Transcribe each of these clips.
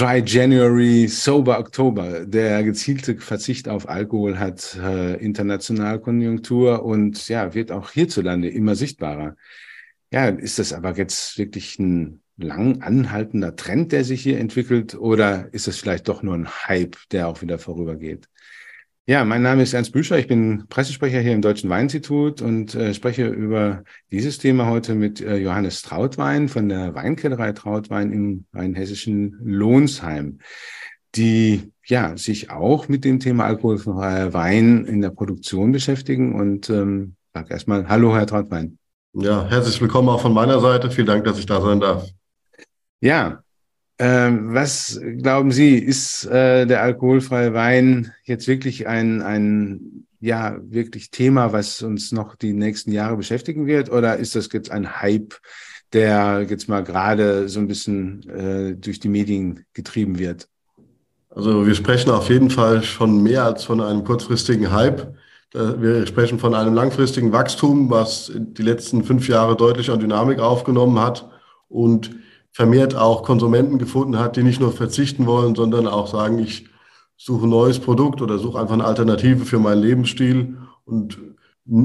Dry January, Sober October. Der gezielte Verzicht auf Alkohol hat äh, international Konjunktur und ja, wird auch hierzulande immer sichtbarer. Ja, ist das aber jetzt wirklich ein lang anhaltender Trend, der sich hier entwickelt, oder ist es vielleicht doch nur ein Hype, der auch wieder vorübergeht? Ja, mein Name ist Ernst Büscher, ich bin Pressesprecher hier im Deutschen Weininstitut und äh, spreche über dieses Thema heute mit äh, Johannes Trautwein von der Weinkellerei Trautwein im rheinhessischen Lohnsheim, die ja sich auch mit dem Thema alkoholfreier Wein in der Produktion beschäftigen. Und ähm, sag erstmal Hallo, Herr Trautwein. Ja, herzlich willkommen auch von meiner Seite. Vielen Dank, dass ich da sein darf. Ja, ähm, was glauben Sie, ist äh, der alkoholfreie Wein jetzt wirklich ein, ein ja, wirklich Thema, was uns noch die nächsten Jahre beschäftigen wird? Oder ist das jetzt ein Hype, der jetzt mal gerade so ein bisschen äh, durch die Medien getrieben wird? Also wir sprechen auf jeden Fall schon mehr als von einem kurzfristigen Hype. Wir sprechen von einem langfristigen Wachstum, was die letzten fünf Jahre deutlich an Dynamik aufgenommen hat und vermehrt auch Konsumenten gefunden hat, die nicht nur verzichten wollen, sondern auch sagen, ich suche ein neues Produkt oder suche einfach eine Alternative für meinen Lebensstil und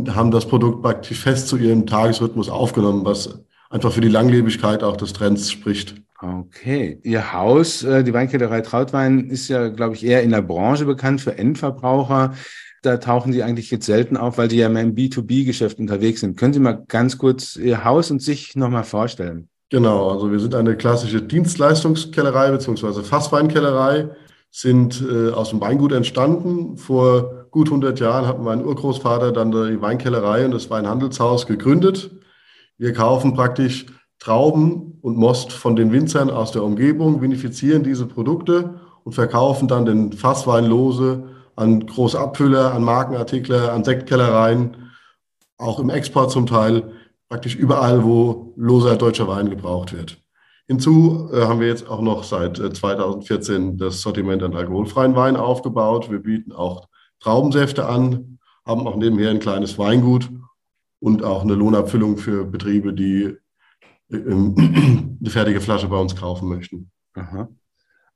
haben das Produkt praktisch fest zu ihrem Tagesrhythmus aufgenommen, was einfach für die Langlebigkeit auch des Trends spricht. Okay. Ihr Haus, äh, die Weinkellerei Trautwein, ist ja, glaube ich, eher in der Branche bekannt für Endverbraucher. Da tauchen Sie eigentlich jetzt selten auf, weil Sie ja mehr im B2B-Geschäft unterwegs sind. Können Sie mal ganz kurz Ihr Haus und sich nochmal vorstellen? Genau, also wir sind eine klassische Dienstleistungskellerei bzw. Fassweinkellerei, sind äh, aus dem Weingut entstanden. Vor gut 100 Jahren hat mein Urgroßvater dann die Weinkellerei und das Weinhandelshaus gegründet. Wir kaufen praktisch Trauben und Most von den Winzern aus der Umgebung, vinifizieren diese Produkte und verkaufen dann den Fasswein lose an Großabfüller, an Markenartikler, an Sektkellereien, auch im Export zum Teil praktisch überall, wo loser deutscher Wein gebraucht wird. Hinzu äh, haben wir jetzt auch noch seit äh, 2014 das Sortiment an alkoholfreien Wein aufgebaut. Wir bieten auch Traubensäfte an, haben auch nebenher ein kleines Weingut und auch eine Lohnabfüllung für Betriebe, die äh, eine fertige Flasche bei uns kaufen möchten. Aha.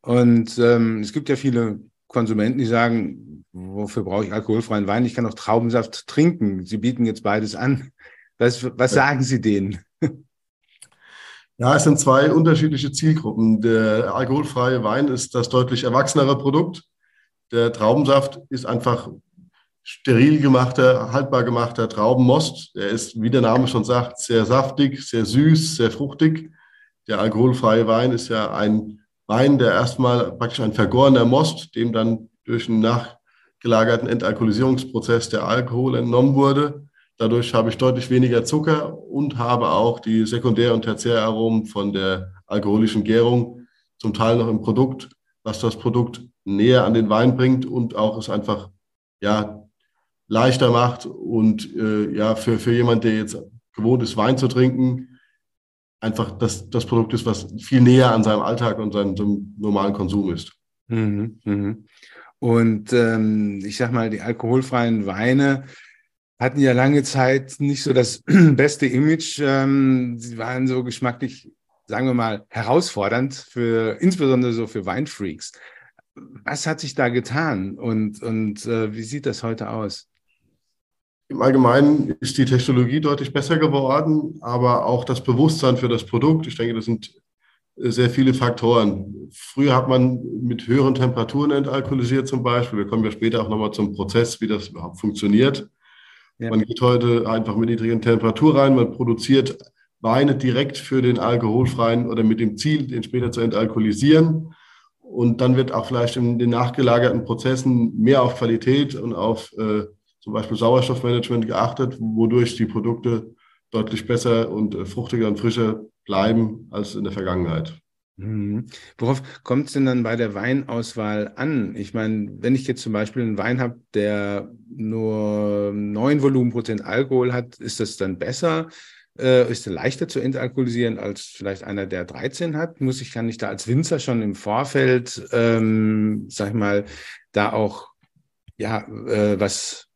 Und ähm, es gibt ja viele Konsumenten, die sagen, wofür brauche ich alkoholfreien Wein? Ich kann auch Traubensaft trinken. Sie bieten jetzt beides an. Was, was sagen Sie denen? Ja, es sind zwei unterschiedliche Zielgruppen. Der alkoholfreie Wein ist das deutlich erwachsenere Produkt. Der Traubensaft ist einfach steril gemachter, haltbar gemachter Traubenmost. Er ist, wie der Name schon sagt, sehr saftig, sehr süß, sehr fruchtig. Der alkoholfreie Wein ist ja ein Wein, der erstmal praktisch ein vergorener Most, dem dann durch einen nachgelagerten Entalkoholisierungsprozess der Alkohol entnommen wurde. Dadurch habe ich deutlich weniger Zucker und habe auch die Sekundär- und Tertiäraromen von der alkoholischen Gärung zum Teil noch im Produkt, was das Produkt näher an den Wein bringt und auch es einfach ja, leichter macht und äh, ja, für, für jemand, der jetzt gewohnt ist, Wein zu trinken, einfach das, das Produkt ist, was viel näher an seinem Alltag und seinem, seinem normalen Konsum ist. Mhm, mh. Und ähm, ich sag mal, die alkoholfreien Weine, hatten ja lange Zeit nicht so das beste Image. Ähm, sie waren so geschmacklich, sagen wir mal, herausfordernd für, insbesondere so für Weinfreaks. Was hat sich da getan und, und äh, wie sieht das heute aus? Im Allgemeinen ist die Technologie deutlich besser geworden, aber auch das Bewusstsein für das Produkt. Ich denke, das sind äh, sehr viele Faktoren. Früher hat man mit höheren Temperaturen entalkoholisiert zum Beispiel. Wir kommen ja später auch nochmal zum Prozess, wie das überhaupt funktioniert. Ja. Man geht heute einfach mit niedrigen Temperaturen rein, man produziert Weine direkt für den alkoholfreien oder mit dem Ziel, den später zu entalkoholisieren. Und dann wird auch vielleicht in den nachgelagerten Prozessen mehr auf Qualität und auf äh, zum Beispiel Sauerstoffmanagement geachtet, wodurch die Produkte deutlich besser und äh, fruchtiger und frischer bleiben als in der Vergangenheit. Mhm. Worauf kommt es denn dann bei der Weinauswahl an? Ich meine, wenn ich jetzt zum Beispiel einen Wein habe, der nur 9 Volumenprozent Alkohol hat, ist das dann besser? Äh, ist er leichter zu entalkoholisieren als vielleicht einer, der 13 hat? Muss ich, kann ich da als Winzer schon im Vorfeld, ähm, sag ich mal, da auch ja, äh, was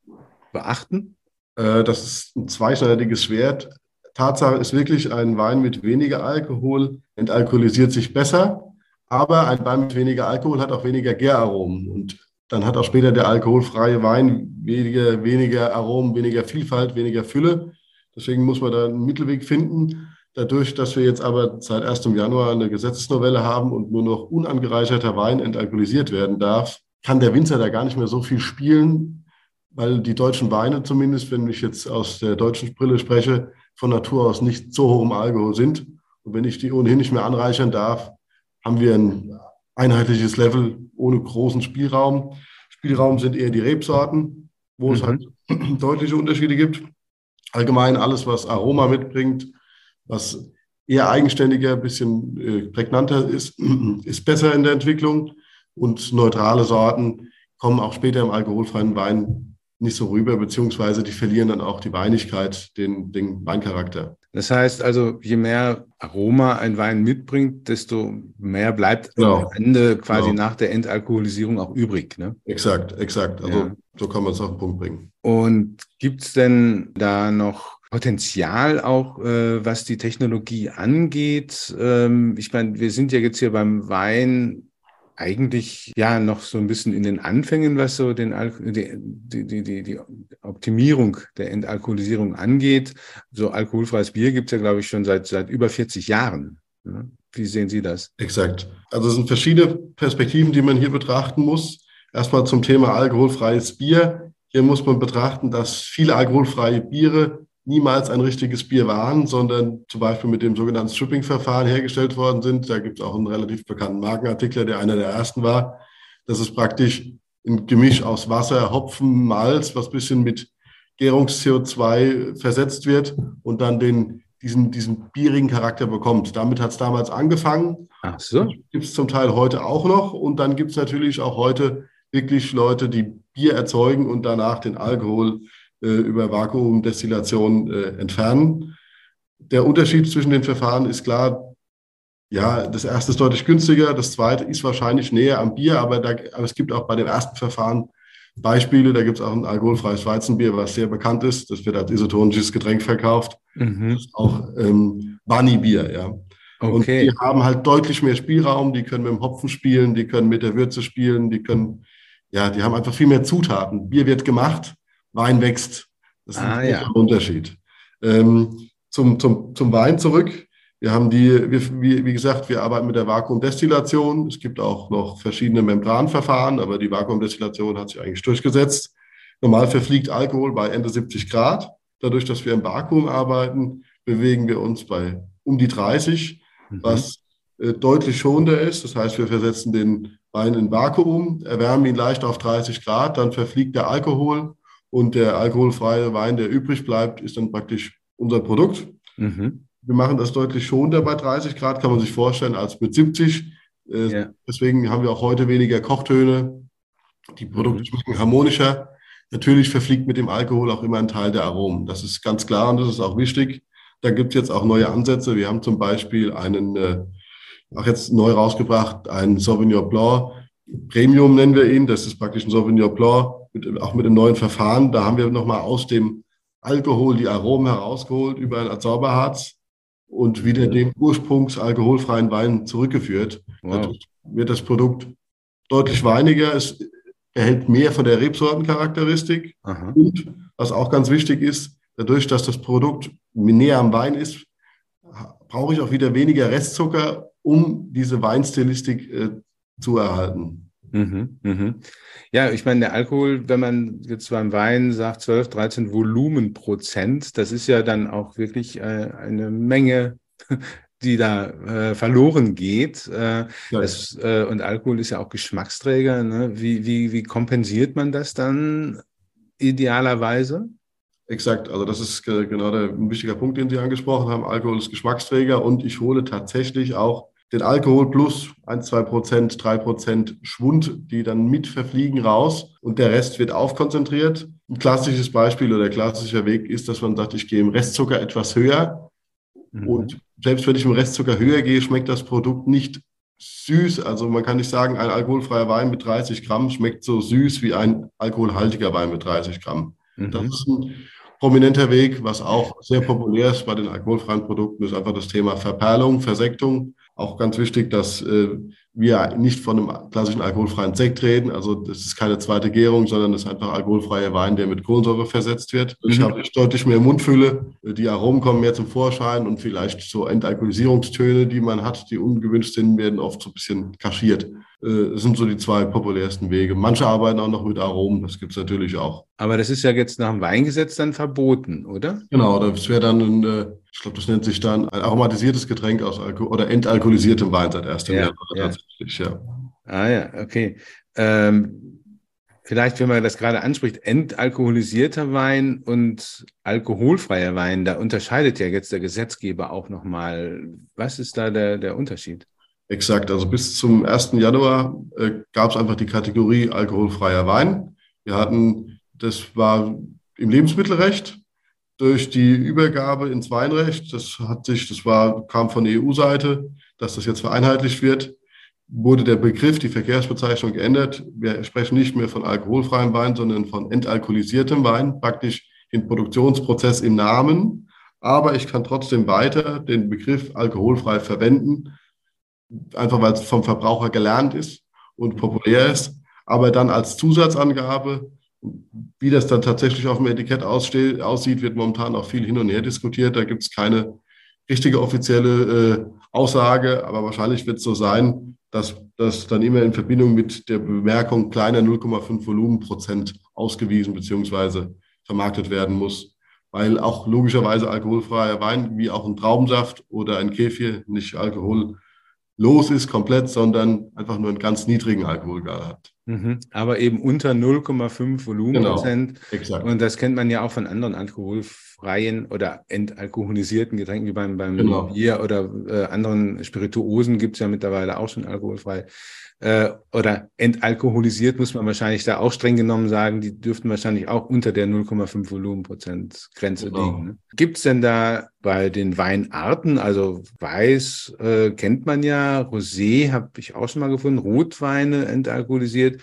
beachten? Äh, das ist ein zweischneidiges Schwert. Tatsache ist wirklich, ein Wein mit weniger Alkohol entalkoholisiert sich besser. Aber ein Wein mit weniger Alkohol hat auch weniger Gäraromen. Und dann hat auch später der alkoholfreie Wein weniger, weniger Aromen, weniger Vielfalt, weniger Fülle. Deswegen muss man da einen Mittelweg finden. Dadurch, dass wir jetzt aber seit 1. Januar eine Gesetzesnovelle haben und nur noch unangereicherter Wein entalkoholisiert werden darf, kann der Winzer da gar nicht mehr so viel spielen, weil die deutschen Weine zumindest, wenn ich jetzt aus der deutschen Brille spreche, von Natur aus nicht so hoch im Alkohol sind. Und wenn ich die ohnehin nicht mehr anreichern darf, haben wir ein einheitliches Level ohne großen Spielraum. Spielraum sind eher die Rebsorten, wo mhm. es halt deutliche Unterschiede gibt. Allgemein alles, was Aroma mitbringt, was eher eigenständiger, ein bisschen äh, prägnanter ist, ist besser in der Entwicklung. Und neutrale Sorten kommen auch später im alkoholfreien Wein nicht so rüber, beziehungsweise die verlieren dann auch die Weinigkeit, den, den Weincharakter. Das heißt also, je mehr Aroma ein Wein mitbringt, desto mehr bleibt genau. am Ende quasi genau. nach der Entalkoholisierung auch übrig. Ne? Exakt, exakt. Also ja. so kann man es auf den Punkt bringen. Und gibt es denn da noch Potenzial auch, äh, was die Technologie angeht? Ähm, ich meine, wir sind ja jetzt hier beim Wein eigentlich ja noch so ein bisschen in den Anfängen, was so den Al die, die, die, die Optimierung der Entalkoholisierung angeht. So alkoholfreies Bier gibt es ja, glaube ich, schon seit, seit über 40 Jahren. Wie sehen Sie das? Exakt. Also es sind verschiedene Perspektiven, die man hier betrachten muss. Erstmal zum Thema alkoholfreies Bier. Hier muss man betrachten, dass viele alkoholfreie Biere niemals ein richtiges Bier waren, sondern zum Beispiel mit dem sogenannten Stripping-Verfahren hergestellt worden sind. Da gibt es auch einen relativ bekannten Markenartikler, der einer der ersten war. Das ist praktisch ein Gemisch aus Wasser, Hopfen, Malz, was bisschen mit Gärungs-CO2 versetzt wird und dann den, diesen, diesen bierigen Charakter bekommt. Damit hat es damals angefangen. Ach so. Gibt es zum Teil heute auch noch. Und dann gibt es natürlich auch heute wirklich Leute, die Bier erzeugen und danach den Alkohol über Vakuumdestillation äh, entfernen. Der Unterschied zwischen den Verfahren ist klar, ja, das erste ist deutlich günstiger, das zweite ist wahrscheinlich näher am Bier, aber, da, aber es gibt auch bei dem ersten Verfahren Beispiele. Da gibt es auch ein alkoholfreies Weizenbier, was sehr bekannt ist. Das wird als isotonisches Getränk verkauft. Mhm. Das ist auch ähm, Bunny-Bier, ja. Okay. Und die haben halt deutlich mehr Spielraum, die können mit dem Hopfen spielen, die können mit der Würze spielen, die können, ja, die haben einfach viel mehr Zutaten. Bier wird gemacht, Wein wächst. Das ist ah, ein ja. Unterschied. Ähm, zum, zum, zum Wein zurück. Wir haben die, wie, wie gesagt, wir arbeiten mit der Vakuumdestillation. Es gibt auch noch verschiedene Membranverfahren, aber die Vakuumdestillation hat sich eigentlich durchgesetzt. Normal verfliegt Alkohol bei Ende 70 Grad. Dadurch, dass wir im Vakuum arbeiten, bewegen wir uns bei um die 30, mhm. was äh, deutlich schonender ist. Das heißt, wir versetzen den Wein in Vakuum, erwärmen ihn leicht auf 30 Grad, dann verfliegt der Alkohol und der alkoholfreie Wein, der übrig bleibt, ist dann praktisch unser Produkt. Mhm. Wir machen das deutlich schonender bei 30 Grad, kann man sich vorstellen, als mit 70. Äh, ja. Deswegen haben wir auch heute weniger Kochtöne. Die Produkte mhm. schmecken harmonischer. Natürlich verfliegt mit dem Alkohol auch immer ein Teil der Aromen. Das ist ganz klar und das ist auch wichtig. Da gibt es jetzt auch neue Ansätze. Wir haben zum Beispiel einen, äh, auch jetzt neu rausgebracht, einen Sauvignon Blanc. Premium nennen wir ihn. Das ist praktisch ein Sauvignon Blanc mit, auch mit dem neuen Verfahren, da haben wir nochmal aus dem Alkohol die Aromen herausgeholt über ein Adsorberharz und wieder dem ursprungsalkoholfreien Wein zurückgeführt. Wow. Dadurch wird das Produkt deutlich weiniger, es erhält mehr von der Rebsortencharakteristik Aha. und was auch ganz wichtig ist, dadurch, dass das Produkt näher am Wein ist, brauche ich auch wieder weniger Restzucker, um diese Weinstilistik äh, zu erhalten. Mhm, mhm. Ja, ich meine, der Alkohol, wenn man jetzt beim Wein sagt 12, 13 Volumenprozent, das ist ja dann auch wirklich äh, eine Menge, die da äh, verloren geht. Äh, das, äh, und Alkohol ist ja auch Geschmacksträger. Ne? Wie, wie, wie kompensiert man das dann idealerweise? Exakt, also das ist genau der, ein wichtiger Punkt, den Sie angesprochen haben. Alkohol ist Geschmacksträger und ich hole tatsächlich auch den Alkohol plus 1, 2 Prozent, 3 Prozent Schwund, die dann mit verfliegen raus und der Rest wird aufkonzentriert. Ein klassisches Beispiel oder klassischer Weg ist, dass man sagt, ich gehe im Restzucker etwas höher mhm. und selbst wenn ich im Restzucker höher gehe, schmeckt das Produkt nicht süß. Also man kann nicht sagen, ein alkoholfreier Wein mit 30 Gramm schmeckt so süß wie ein alkoholhaltiger Wein mit 30 Gramm. Mhm. Das ist ein prominenter Weg, was auch sehr populär ist bei den alkoholfreien Produkten, ist einfach das Thema Verperlung, Versektung. Auch ganz wichtig, dass äh, wir nicht von einem klassischen alkoholfreien Sekt reden. Also das ist keine zweite Gärung, sondern das ist einfach alkoholfreier Wein, der mit Kohlensäure versetzt wird. Ich mhm. habe deutlich mehr Mundfülle, die Aromen kommen mehr zum Vorschein und vielleicht so Entalkoholisierungstöne, die man hat, die ungewünscht sind, werden oft so ein bisschen kaschiert. Äh, sind so die zwei populärsten Wege. Manche arbeiten auch noch mit Aromen, das gibt es natürlich auch. Aber das ist ja jetzt nach dem Weingesetz dann verboten, oder? Genau, das wäre dann ein, äh, ich glaube, das nennt sich dann ein aromatisiertes Getränk aus Alko oder entalkoholisiertem Wein seit 1. Ja, Januar ja. tatsächlich, ja. Ah ja, okay. Ähm, vielleicht, wenn man das gerade anspricht, entalkoholisierter Wein und alkoholfreier Wein, da unterscheidet ja jetzt der Gesetzgeber auch nochmal. Was ist da der, der Unterschied? Exakt, also bis zum 1. Januar äh, gab es einfach die Kategorie alkoholfreier Wein. Wir hatten, das war im Lebensmittelrecht durch die Übergabe ins Weinrecht. Das hat sich, das war, kam von EU-Seite, dass das jetzt vereinheitlicht wird, wurde der Begriff, die Verkehrsbezeichnung geändert. Wir sprechen nicht mehr von alkoholfreiem Wein, sondern von entalkoholisiertem Wein, praktisch den Produktionsprozess im Namen. Aber ich kann trotzdem weiter den Begriff alkoholfrei verwenden einfach weil es vom Verbraucher gelernt ist und populär ist, aber dann als Zusatzangabe, wie das dann tatsächlich auf dem Etikett aussieht, wird momentan auch viel hin und her diskutiert. Da gibt es keine richtige offizielle äh, Aussage, aber wahrscheinlich wird es so sein, dass das dann immer in Verbindung mit der Bemerkung kleiner 0,5 Volumenprozent ausgewiesen bzw. vermarktet werden muss, weil auch logischerweise alkoholfreier Wein wie auch ein Traubensaft oder ein Kefir nicht Alkohol los ist komplett, sondern einfach nur einen ganz niedrigen Alkoholgehalt hat. Mhm. Aber eben unter 0,5 Volumenprozent. Genau, exakt. Und das kennt man ja auch von anderen alkoholfreien oder entalkoholisierten Getränken, wie beim, beim genau. Bier oder äh, anderen Spirituosen gibt es ja mittlerweile auch schon alkoholfrei äh, oder entalkoholisiert, muss man wahrscheinlich da auch streng genommen sagen, die dürften wahrscheinlich auch unter der 0,5 Volumenprozent Grenze genau. liegen. Ne? Gibt es denn da bei den Weinarten, also Weiß äh, kennt man ja, Rosé habe ich auch schon mal gefunden, Rotweine entalkoholisiert.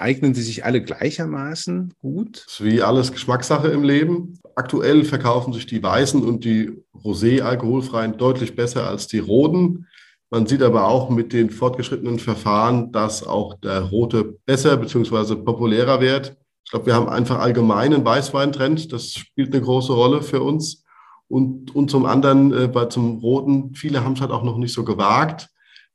Eignen sie sich alle gleichermaßen gut? Das ist wie alles Geschmackssache im Leben. Aktuell verkaufen sich die Weißen und die Rosé-alkoholfreien deutlich besser als die Roten. Man sieht aber auch mit den fortgeschrittenen Verfahren, dass auch der rote besser bzw. populärer wird. Ich glaube, wir haben einfach allgemeinen Weißweintrend. Das spielt eine große Rolle für uns. Und, und zum anderen, äh, bei, zum Roten, viele haben es halt auch noch nicht so gewagt.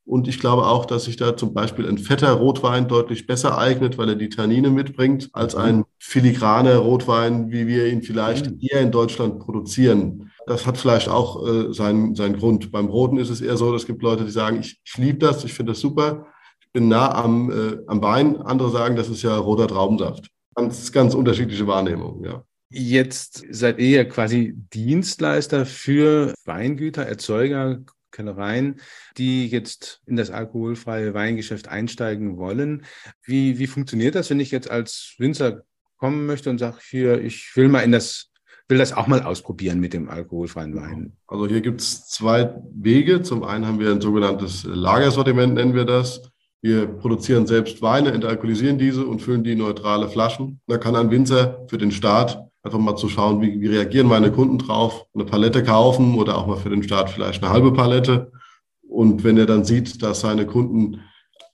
Und ich glaube auch, dass sich da zum Beispiel ein fetter Rotwein deutlich besser eignet, weil er die Tannine mitbringt, als ein filigraner Rotwein, wie wir ihn vielleicht mhm. hier in Deutschland produzieren. Das hat vielleicht auch äh, seinen, seinen Grund. Beim Roten ist es eher so, es gibt Leute, die sagen, ich, ich liebe das, ich finde das super, ich bin nah am, äh, am Wein. Andere sagen, das ist ja roter Traubensaft. Ganz, ganz unterschiedliche Wahrnehmungen, ja. Jetzt seid ihr ja quasi Dienstleister für Weingüter, Erzeuger, Kellereien, die jetzt in das alkoholfreie Weingeschäft einsteigen wollen. Wie, wie funktioniert das, wenn ich jetzt als Winzer kommen möchte und sage, hier, ich will mal in das will das auch mal ausprobieren mit dem alkoholfreien Wein. Also hier gibt es zwei Wege. Zum einen haben wir ein sogenanntes Lagersortiment, nennen wir das. Wir produzieren selbst Weine, entalkoholisieren diese und füllen die in neutrale Flaschen. Da kann ein Winzer für den Start einfach mal zu schauen, wie, wie reagieren meine Kunden drauf, eine Palette kaufen oder auch mal für den Start vielleicht eine halbe Palette. Und wenn er dann sieht, dass seine Kunden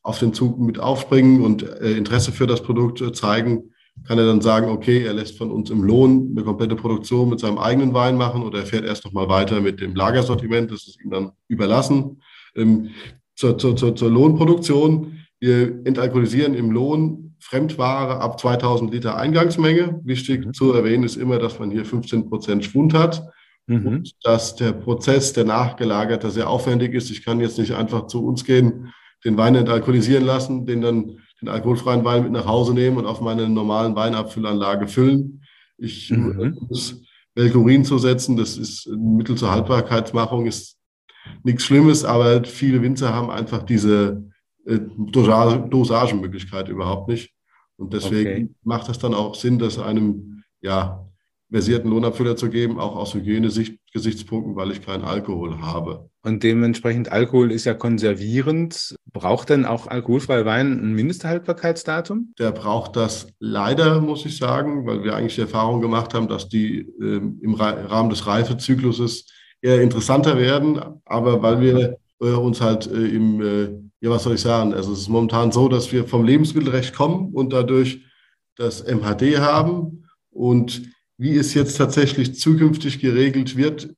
auf den Zug mit aufspringen und äh, Interesse für das Produkt äh, zeigen, kann er dann sagen, okay, er lässt von uns im Lohn eine komplette Produktion mit seinem eigenen Wein machen oder er fährt erst noch mal weiter mit dem Lagersortiment, das ist ihm dann überlassen. Ähm, zur, zur, zur, zur Lohnproduktion, wir entalkoholisieren im Lohn Fremdware ab 2000 Liter Eingangsmenge. Wichtig mhm. zu erwähnen ist immer, dass man hier 15 Prozent Schwund hat mhm. und dass der Prozess, der nachgelagerte, sehr aufwendig ist. Ich kann jetzt nicht einfach zu uns gehen, den Wein entalkoholisieren lassen, den dann den alkoholfreien Wein mit nach Hause nehmen und auf meine normalen Weinabfüllanlage füllen. Ich mhm. muss Belkurin zu setzen, das ist ein Mittel zur Haltbarkeitsmachung, ist nichts Schlimmes, aber viele Winzer haben einfach diese äh, Dosagemöglichkeit überhaupt nicht. Und deswegen okay. macht es dann auch Sinn, das einem ja, versierten Lohnabfüller zu geben, auch aus Hygiene-Gesichtspunkten, weil ich keinen Alkohol habe. Und dementsprechend Alkohol ist ja konservierend. Braucht denn auch alkoholfreier Wein ein Mindesthaltbarkeitsdatum? Der braucht das leider, muss ich sagen, weil wir eigentlich die Erfahrung gemacht haben, dass die äh, im Rahmen des Reifezykluses eher interessanter werden. Aber weil wir äh, uns halt äh, im, äh, ja, was soll ich sagen? Also es ist momentan so, dass wir vom Lebensmittelrecht kommen und dadurch das MHD haben. Und wie es jetzt tatsächlich zukünftig geregelt wird,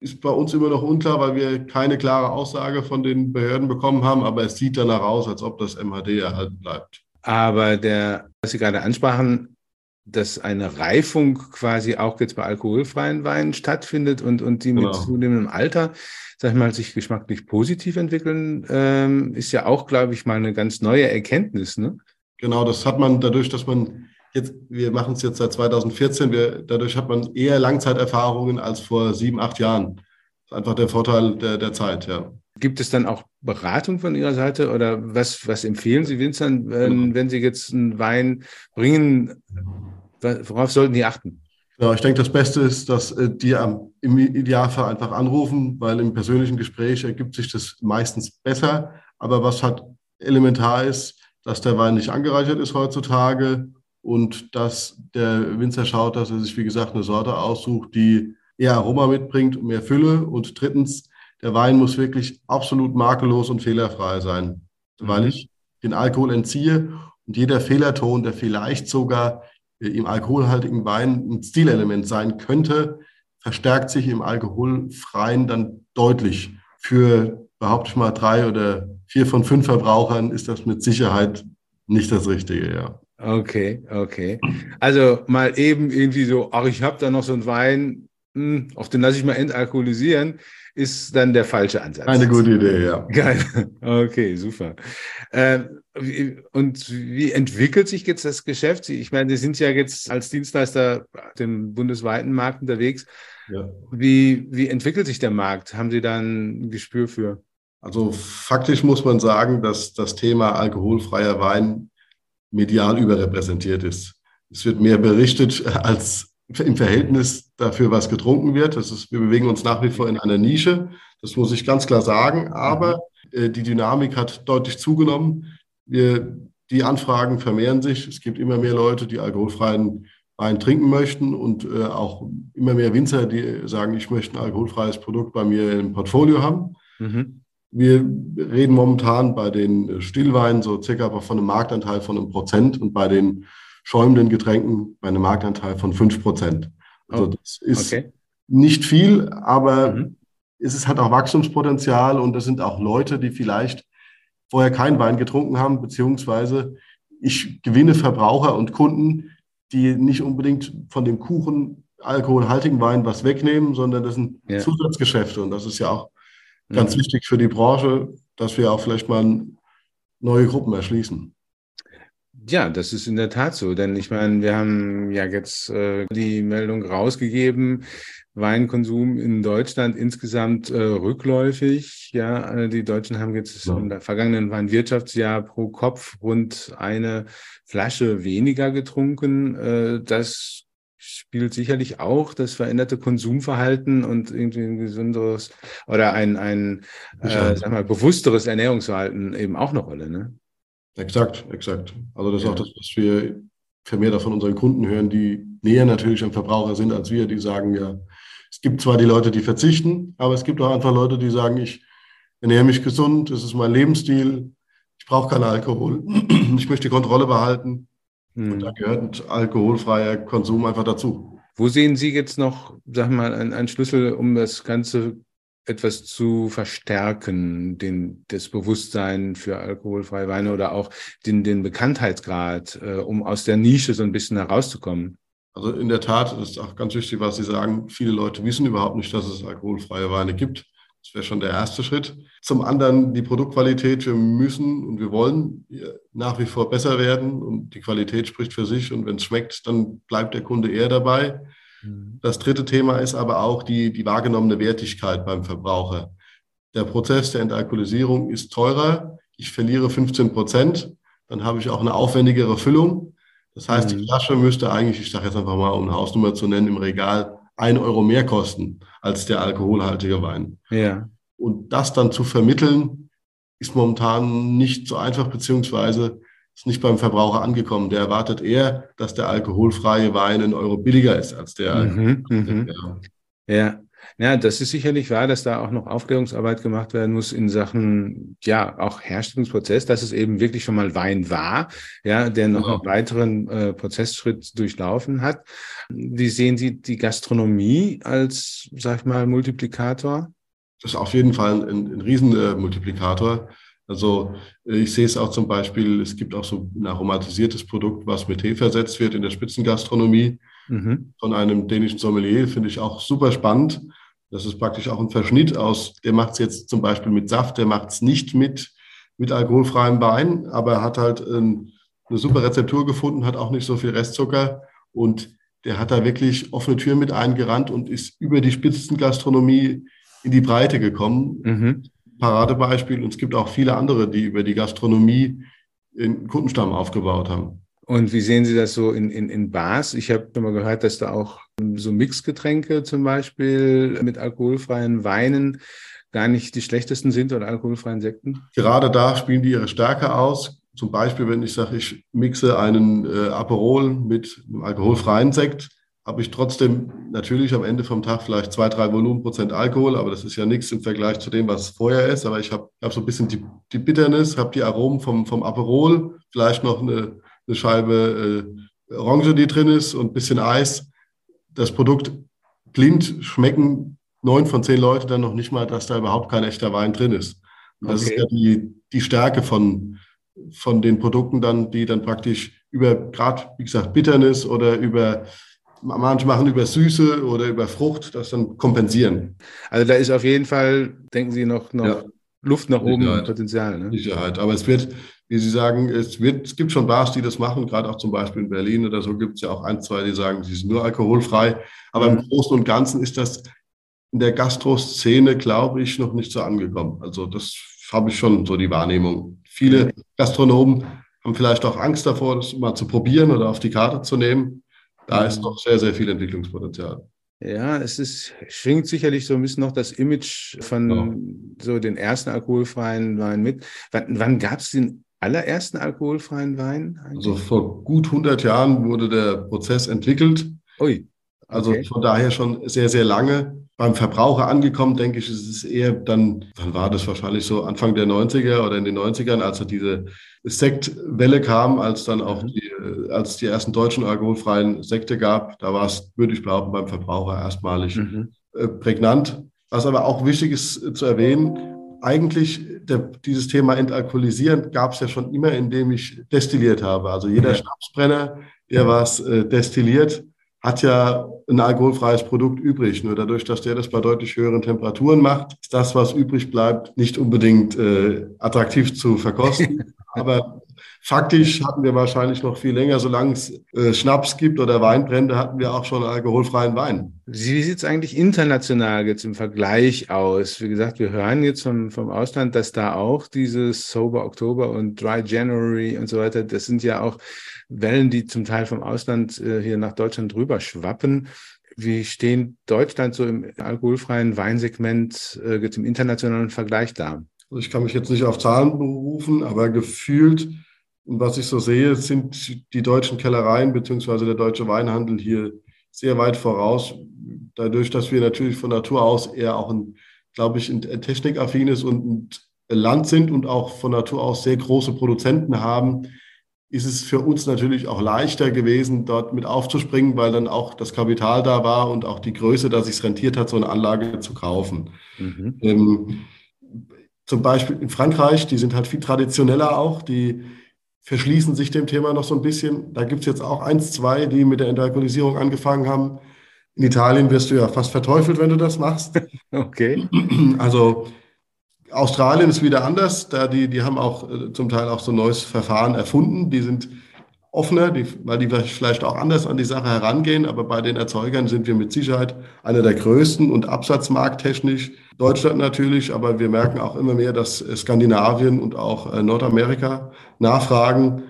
ist bei uns immer noch unklar, weil wir keine klare Aussage von den Behörden bekommen haben. Aber es sieht danach aus, als ob das MHD erhalten bleibt. Aber der, was Sie gerade ansprachen, dass eine Reifung quasi auch jetzt bei alkoholfreien Weinen stattfindet und, und die mit genau. zunehmendem Alter, sag ich mal, sich geschmacklich positiv entwickeln, ähm, ist ja auch, glaube ich, mal eine ganz neue Erkenntnis. Ne? Genau, das hat man dadurch, dass man jetzt, wir machen es jetzt seit 2014, wir, dadurch hat man eher Langzeiterfahrungen als vor sieben, acht Jahren. Das ist einfach der Vorteil der, der Zeit, ja. Gibt es dann auch Beratung von Ihrer Seite oder was, was empfehlen Sie Winzern, wenn, wenn Sie jetzt einen Wein bringen? Worauf sollten die achten? Ja, ich denke, das Beste ist, dass äh, die im Idealfall einfach anrufen, weil im persönlichen Gespräch ergibt sich das meistens besser. Aber was halt elementar ist, dass der Wein nicht angereichert ist heutzutage und dass der Winzer schaut, dass er sich, wie gesagt, eine Sorte aussucht, die eher Aroma mitbringt und mehr Fülle. Und drittens, der Wein muss wirklich absolut makellos und fehlerfrei sein, mhm. weil ich den Alkohol entziehe und jeder Fehlerton, der vielleicht sogar im alkoholhaltigen Wein ein Stilelement sein könnte, verstärkt sich im alkoholfreien dann deutlich. Für, behaupte ich mal, drei oder vier von fünf Verbrauchern ist das mit Sicherheit nicht das Richtige, ja. Okay, okay. Also mal eben irgendwie so, ach, ich habe da noch so einen Wein, hm, auf den lasse ich mal entalkoholisieren ist dann der falsche Ansatz. Eine gute Idee, ja. Geil. Okay, super. Ähm, und wie entwickelt sich jetzt das Geschäft? Ich meine, Sie sind ja jetzt als Dienstleister auf dem bundesweiten Markt unterwegs. Ja. Wie, wie entwickelt sich der Markt? Haben Sie da ein Gespür für? Also faktisch muss man sagen, dass das Thema alkoholfreier Wein medial überrepräsentiert ist. Es wird mehr berichtet als im Verhältnis dafür, was getrunken wird. Das ist, wir bewegen uns nach wie vor in einer Nische. Das muss ich ganz klar sagen. Aber äh, die Dynamik hat deutlich zugenommen. Wir, die Anfragen vermehren sich. Es gibt immer mehr Leute, die alkoholfreien Wein trinken möchten und äh, auch immer mehr Winzer, die sagen, ich möchte ein alkoholfreies Produkt bei mir im Portfolio haben. Mhm. Wir reden momentan bei den Stillweinen so circa von einem Marktanteil von einem Prozent und bei den schäumenden Getränken bei einem Marktanteil von 5 Prozent. Also oh, das ist okay. nicht viel, aber mhm. es hat auch Wachstumspotenzial und das sind auch Leute, die vielleicht vorher keinen Wein getrunken haben, beziehungsweise ich gewinne Verbraucher und Kunden, die nicht unbedingt von dem Kuchen alkoholhaltigen Wein was wegnehmen, sondern das sind ja. Zusatzgeschäfte und das ist ja auch ganz mhm. wichtig für die Branche, dass wir auch vielleicht mal neue Gruppen erschließen. Ja, das ist in der Tat so, denn ich meine, wir haben ja jetzt äh, die Meldung rausgegeben, Weinkonsum in Deutschland insgesamt äh, rückläufig. Ja, äh, die Deutschen haben jetzt ja. im vergangenen Weinwirtschaftsjahr pro Kopf rund eine Flasche weniger getrunken. Äh, das spielt sicherlich auch das veränderte Konsumverhalten und irgendwie ein gesünderes oder ein, ein äh, sag mal, bewussteres Ernährungsverhalten eben auch eine Rolle. Ne? Exakt, exakt. Also das ist ja. auch das, was wir vermehrt von unseren Kunden hören, die näher natürlich am Verbraucher sind als wir, die sagen ja, es gibt zwar die Leute, die verzichten, aber es gibt auch einfach Leute, die sagen, ich ernähre mich gesund, das ist mein Lebensstil, ich brauche keinen Alkohol, ich möchte die Kontrolle behalten. Hm. Und da gehört alkoholfreier Konsum einfach dazu. Wo sehen Sie jetzt noch, sag mal, einen Schlüssel, um das Ganze etwas zu verstärken, den, das Bewusstsein für alkoholfreie Weine oder auch den, den Bekanntheitsgrad, äh, um aus der Nische so ein bisschen herauszukommen? Also in der Tat ist auch ganz wichtig, was Sie sagen. Viele Leute wissen überhaupt nicht, dass es alkoholfreie Weine gibt. Das wäre schon der erste Schritt. Zum anderen die Produktqualität. Wir müssen und wir wollen nach wie vor besser werden und die Qualität spricht für sich. Und wenn es schmeckt, dann bleibt der Kunde eher dabei. Mhm. Das dritte Thema ist aber auch die, die wahrgenommene Wertigkeit beim Verbraucher. Der Prozess der Entalkoholisierung ist teurer. Ich verliere 15 Prozent. Dann habe ich auch eine aufwendigere Füllung. Das heißt, mhm. die Flasche müsste eigentlich, ich sage jetzt einfach mal, um eine Hausnummer zu nennen, im Regal ein Euro mehr kosten als der alkoholhaltige Wein. Ja. Und das dann zu vermitteln, ist momentan nicht so einfach, beziehungsweise ist nicht beim Verbraucher angekommen. Der erwartet eher, dass der alkoholfreie Wein einen Euro billiger ist als der. Mhm, mhm. Ja. ja. Ja, das ist sicherlich wahr, dass da auch noch Aufklärungsarbeit gemacht werden muss in Sachen, ja, auch Herstellungsprozess, dass es eben wirklich schon mal Wein war, ja, der noch genau. einen weiteren äh, Prozessschritt durchlaufen hat. Wie sehen Sie die Gastronomie als, sag ich mal, Multiplikator? Das ist auf jeden Fall ein, ein Riesenmultiplikator. Äh, also ich sehe es auch zum Beispiel, es gibt auch so ein aromatisiertes Produkt, was mit Tee versetzt wird in der Spitzengastronomie mhm. von einem dänischen Sommelier, finde ich auch super spannend. Das ist praktisch auch ein Verschnitt aus, der macht es jetzt zum Beispiel mit Saft, der macht es nicht mit, mit alkoholfreiem Wein, aber er hat halt ein, eine super Rezeptur gefunden, hat auch nicht so viel Restzucker und der hat da wirklich offene Türen mit eingerannt und ist über die Spitzengastronomie in die Breite gekommen. Mhm. Paradebeispiel. Und es gibt auch viele andere, die über die Gastronomie einen Kundenstamm aufgebaut haben. Und wie sehen Sie das so in, in, in Bars? Ich habe immer gehört, dass da auch so Mixgetränke zum Beispiel mit alkoholfreien Weinen gar nicht die schlechtesten sind oder alkoholfreien Sekten? Gerade da spielen die ihre Stärke aus. Zum Beispiel, wenn ich sage, ich mixe einen äh, Aperol mit einem alkoholfreien Sekt, habe ich trotzdem natürlich am Ende vom Tag vielleicht zwei, drei Volumenprozent Alkohol, aber das ist ja nichts im Vergleich zu dem, was vorher ist. Aber ich habe hab so ein bisschen die, die Bitterness, habe die Aromen vom, vom Aperol, vielleicht noch eine, eine Scheibe äh, Orange, die drin ist und ein bisschen Eis. Das Produkt blind schmecken neun von zehn Leute dann noch nicht mal, dass da überhaupt kein echter Wein drin ist. Und das okay. ist ja die, die Stärke von, von den Produkten dann, die dann praktisch über, gerade wie gesagt, Bitterness oder über Manche machen über Süße oder über Frucht, das dann kompensieren. Also da ist auf jeden Fall, denken Sie, noch, noch ja. Luft nach oben Sicherheit. Potenzial. Ne? Sicherheit. Aber es wird, wie Sie sagen, es, wird, es gibt schon Bars, die das machen, gerade auch zum Beispiel in Berlin oder so gibt es ja auch ein, zwei, die sagen, sie sind nur alkoholfrei. Aber mhm. im Großen und Ganzen ist das in der Gastroszene, glaube ich, noch nicht so angekommen. Also das habe ich schon so die Wahrnehmung. Viele Gastronomen haben vielleicht auch Angst davor, das mal zu probieren oder auf die Karte zu nehmen. Da ist noch sehr, sehr viel Entwicklungspotenzial. Ja, es ist, schwingt sicherlich so ein bisschen noch das Image von ja. so den ersten alkoholfreien Wein mit. Wann, wann gab es den allerersten alkoholfreien Wein? Eigentlich? Also vor gut 100 Jahren wurde der Prozess entwickelt. Ui. Also okay. von daher schon sehr, sehr lange. Beim Verbraucher angekommen, denke ich, ist es eher dann, wann war das wahrscheinlich so Anfang der 90er oder in den 90ern, als diese Sektwelle kam, als dann auch mhm. Die, als die ersten deutschen alkoholfreien Sekte gab, da war es, würde ich behaupten, beim Verbraucher erstmalig mhm. Äh, prägnant. Was aber auch wichtig ist äh, zu erwähnen, eigentlich der, dieses Thema Entalkoholisieren gab es ja schon immer, indem ich destilliert habe. Also jeder ja. Schnapsbrenner, der was äh, destilliert, hat ja ein alkoholfreies Produkt übrig. Nur dadurch, dass der das bei deutlich höheren Temperaturen macht, ist das, was übrig bleibt, nicht unbedingt äh, attraktiv zu verkosten. Aber faktisch hatten wir wahrscheinlich noch viel länger, solange es äh, Schnaps gibt oder Weinbrände, hatten wir auch schon alkoholfreien Wein. Wie sieht es eigentlich international jetzt im Vergleich aus? Wie gesagt, wir hören jetzt vom, vom Ausland, dass da auch dieses Sober Oktober und Dry January und so weiter, das sind ja auch Wellen, die zum Teil vom Ausland äh, hier nach Deutschland drüber schwappen. Wie stehen Deutschland so im alkoholfreien Weinsegment äh, jetzt im internationalen Vergleich da? Also ich kann mich jetzt nicht auf Zahlen berufen, aber gefühlt, was ich so sehe, sind die deutschen Kellereien bzw. der deutsche Weinhandel hier sehr weit voraus. Dadurch, dass wir natürlich von Natur aus eher auch ein, glaube ich, ein technikaffines und ein Land sind und auch von Natur aus sehr große Produzenten haben, ist es für uns natürlich auch leichter gewesen, dort mit aufzuspringen, weil dann auch das Kapital da war und auch die Größe, dass es sich rentiert hat, so eine Anlage zu kaufen. Mhm. Ähm, zum Beispiel in Frankreich, die sind halt viel traditioneller auch, die verschließen sich dem Thema noch so ein bisschen. Da gibt es jetzt auch eins, zwei, die mit der Entalkoholisierung angefangen haben. In Italien wirst du ja fast verteufelt, wenn du das machst. Okay. Also Australien ist wieder anders, da die, die haben auch äh, zum Teil auch so ein neues Verfahren erfunden. Die sind offener, die, weil die vielleicht auch anders an die Sache herangehen. Aber bei den Erzeugern sind wir mit Sicherheit einer der größten und absatzmarkttechnisch Deutschland natürlich. Aber wir merken auch immer mehr, dass Skandinavien und auch äh, Nordamerika nachfragen.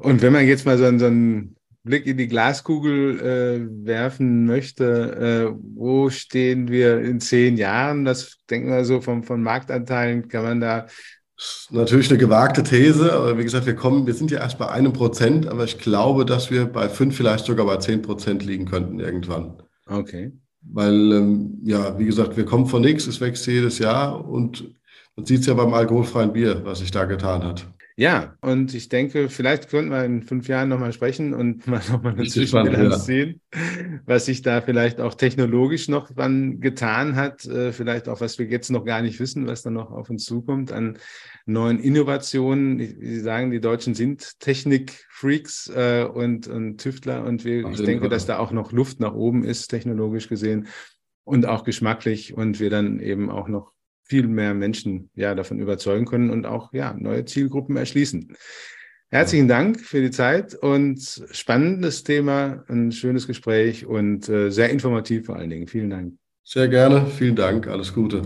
Und wenn man jetzt mal so, so ein Blick in die Glaskugel äh, werfen möchte, äh, wo stehen wir in zehn Jahren? Das denken wir so vom, von Marktanteilen, kann man da. Natürlich eine gewagte These, aber wie gesagt, wir kommen, wir sind ja erst bei einem Prozent, aber ich glaube, dass wir bei fünf, vielleicht sogar bei zehn Prozent liegen könnten irgendwann. Okay. weil, ähm, ja, wie gesagt, wir kommen von nichts, es wächst jedes Jahr und man sieht es ja beim alkoholfreien Bier, was sich da getan hat. Ja, und ich denke, vielleicht könnten wir in fünf Jahren nochmal sprechen und mal nochmal eine Zwischenbilanz sehen, was sich da vielleicht auch technologisch noch dann getan hat, äh, vielleicht auch, was wir jetzt noch gar nicht wissen, was da noch auf uns zukommt an neuen Innovationen. Sie sagen, die Deutschen sind Technikfreaks äh, und, und Tüftler und wir, ich denke, dass da auch noch Luft nach oben ist, technologisch gesehen und auch geschmacklich und wir dann eben auch noch viel mehr Menschen ja davon überzeugen können und auch ja neue Zielgruppen erschließen. Herzlichen Dank für die Zeit und spannendes Thema, ein schönes Gespräch und äh, sehr informativ vor allen Dingen. Vielen Dank. Sehr gerne, vielen Dank, alles Gute.